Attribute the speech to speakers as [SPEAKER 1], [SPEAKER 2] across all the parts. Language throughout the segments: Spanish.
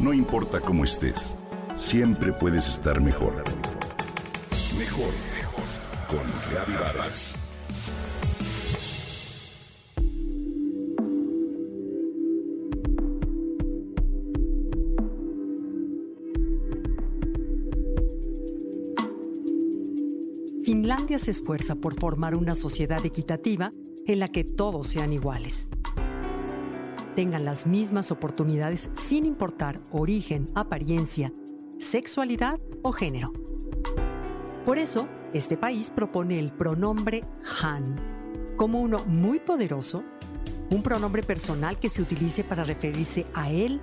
[SPEAKER 1] No importa cómo estés, siempre puedes estar mejor. Mejor, mejor. Con Reavivadas.
[SPEAKER 2] Finlandia se esfuerza por formar una sociedad equitativa en la que todos sean iguales. Tengan las mismas oportunidades sin importar origen, apariencia, sexualidad o género. Por eso, este país propone el pronombre han como uno muy poderoso, un pronombre personal que se utilice para referirse a él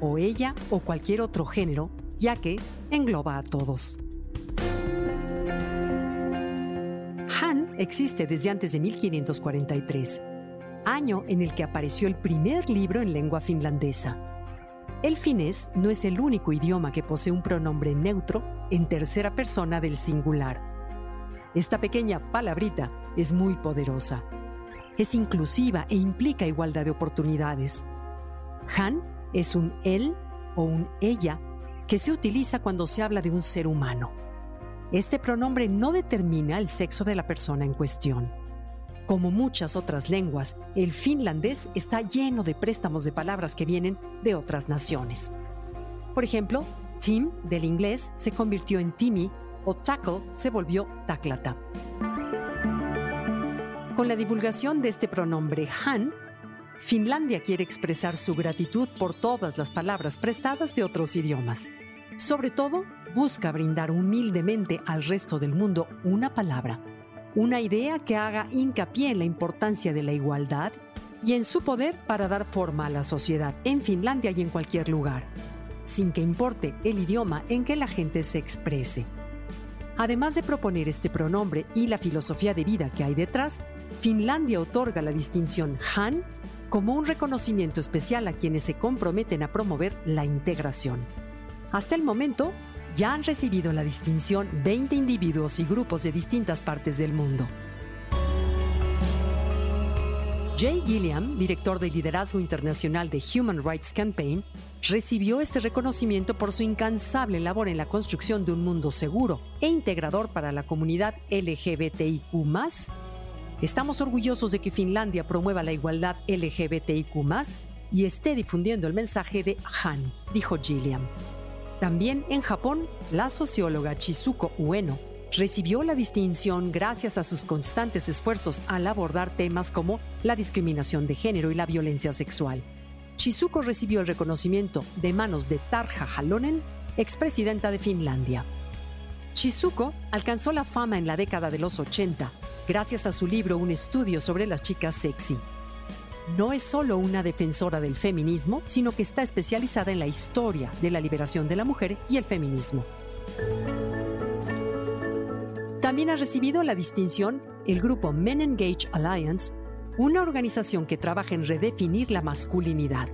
[SPEAKER 2] o ella o cualquier otro género, ya que engloba a todos. Han existe desde antes de 1543, año en el que apareció el primer libro en lengua finlandesa. El finés no es el único idioma que posee un pronombre neutro en tercera persona del singular. Esta pequeña palabrita es muy poderosa. Es inclusiva e implica igualdad de oportunidades. Han es un él o un ella que se utiliza cuando se habla de un ser humano. Este pronombre no determina el sexo de la persona en cuestión. Como muchas otras lenguas, el finlandés está lleno de préstamos de palabras que vienen de otras naciones. Por ejemplo, Tim del inglés se convirtió en Timmy o tackle se volvió taklata. Con la divulgación de este pronombre han, Finlandia quiere expresar su gratitud por todas las palabras prestadas de otros idiomas. Sobre todo, busca brindar humildemente al resto del mundo una palabra una idea que haga hincapié en la importancia de la igualdad y en su poder para dar forma a la sociedad en Finlandia y en cualquier lugar, sin que importe el idioma en que la gente se exprese. Además de proponer este pronombre y la filosofía de vida que hay detrás, Finlandia otorga la distinción Han como un reconocimiento especial a quienes se comprometen a promover la integración. Hasta el momento, ya han recibido la distinción 20 individuos y grupos de distintas partes del mundo. Jay Gilliam, director de liderazgo internacional de Human Rights Campaign, recibió este reconocimiento por su incansable labor en la construcción de un mundo seguro e integrador para la comunidad LGBTIQ. Estamos orgullosos de que Finlandia promueva la igualdad LGBTIQ y esté difundiendo el mensaje de Han, dijo Gilliam. También en Japón, la socióloga Chizuko Ueno recibió la distinción gracias a sus constantes esfuerzos al abordar temas como la discriminación de género y la violencia sexual. Chizuko recibió el reconocimiento de manos de Tarja Halonen, expresidenta de Finlandia. Chizuko alcanzó la fama en la década de los 80 gracias a su libro Un estudio sobre las chicas sexy no es solo una defensora del feminismo, sino que está especializada en la historia de la liberación de la mujer y el feminismo. También ha recibido la distinción el grupo Men Engage Alliance, una organización que trabaja en redefinir la masculinidad.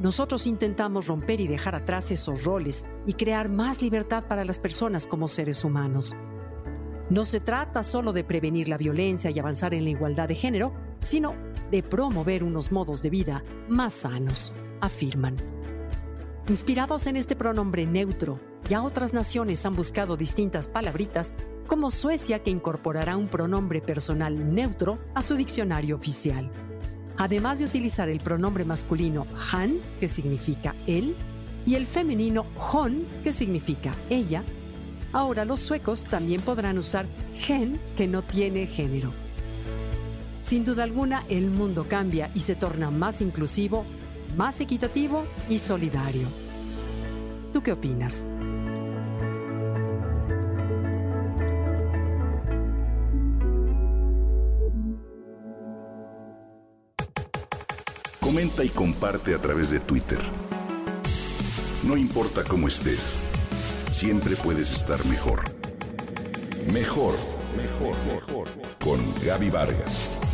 [SPEAKER 2] Nosotros intentamos romper y dejar atrás esos roles y crear más libertad para las personas como seres humanos. No se trata solo de prevenir la violencia y avanzar en la igualdad de género, sino de promover unos modos de vida más sanos, afirman. Inspirados en este pronombre neutro, ya otras naciones han buscado distintas palabritas, como Suecia que incorporará un pronombre personal neutro a su diccionario oficial. Además de utilizar el pronombre masculino han, que significa él, y el femenino hon, que significa ella, ahora los suecos también podrán usar gen, que no tiene género. Sin duda alguna, el mundo cambia y se torna más inclusivo, más equitativo y solidario. ¿Tú qué opinas?
[SPEAKER 1] Comenta y comparte a través de Twitter. No importa cómo estés, siempre puedes estar mejor. Mejor, mejor, mejor. Con Gaby Vargas.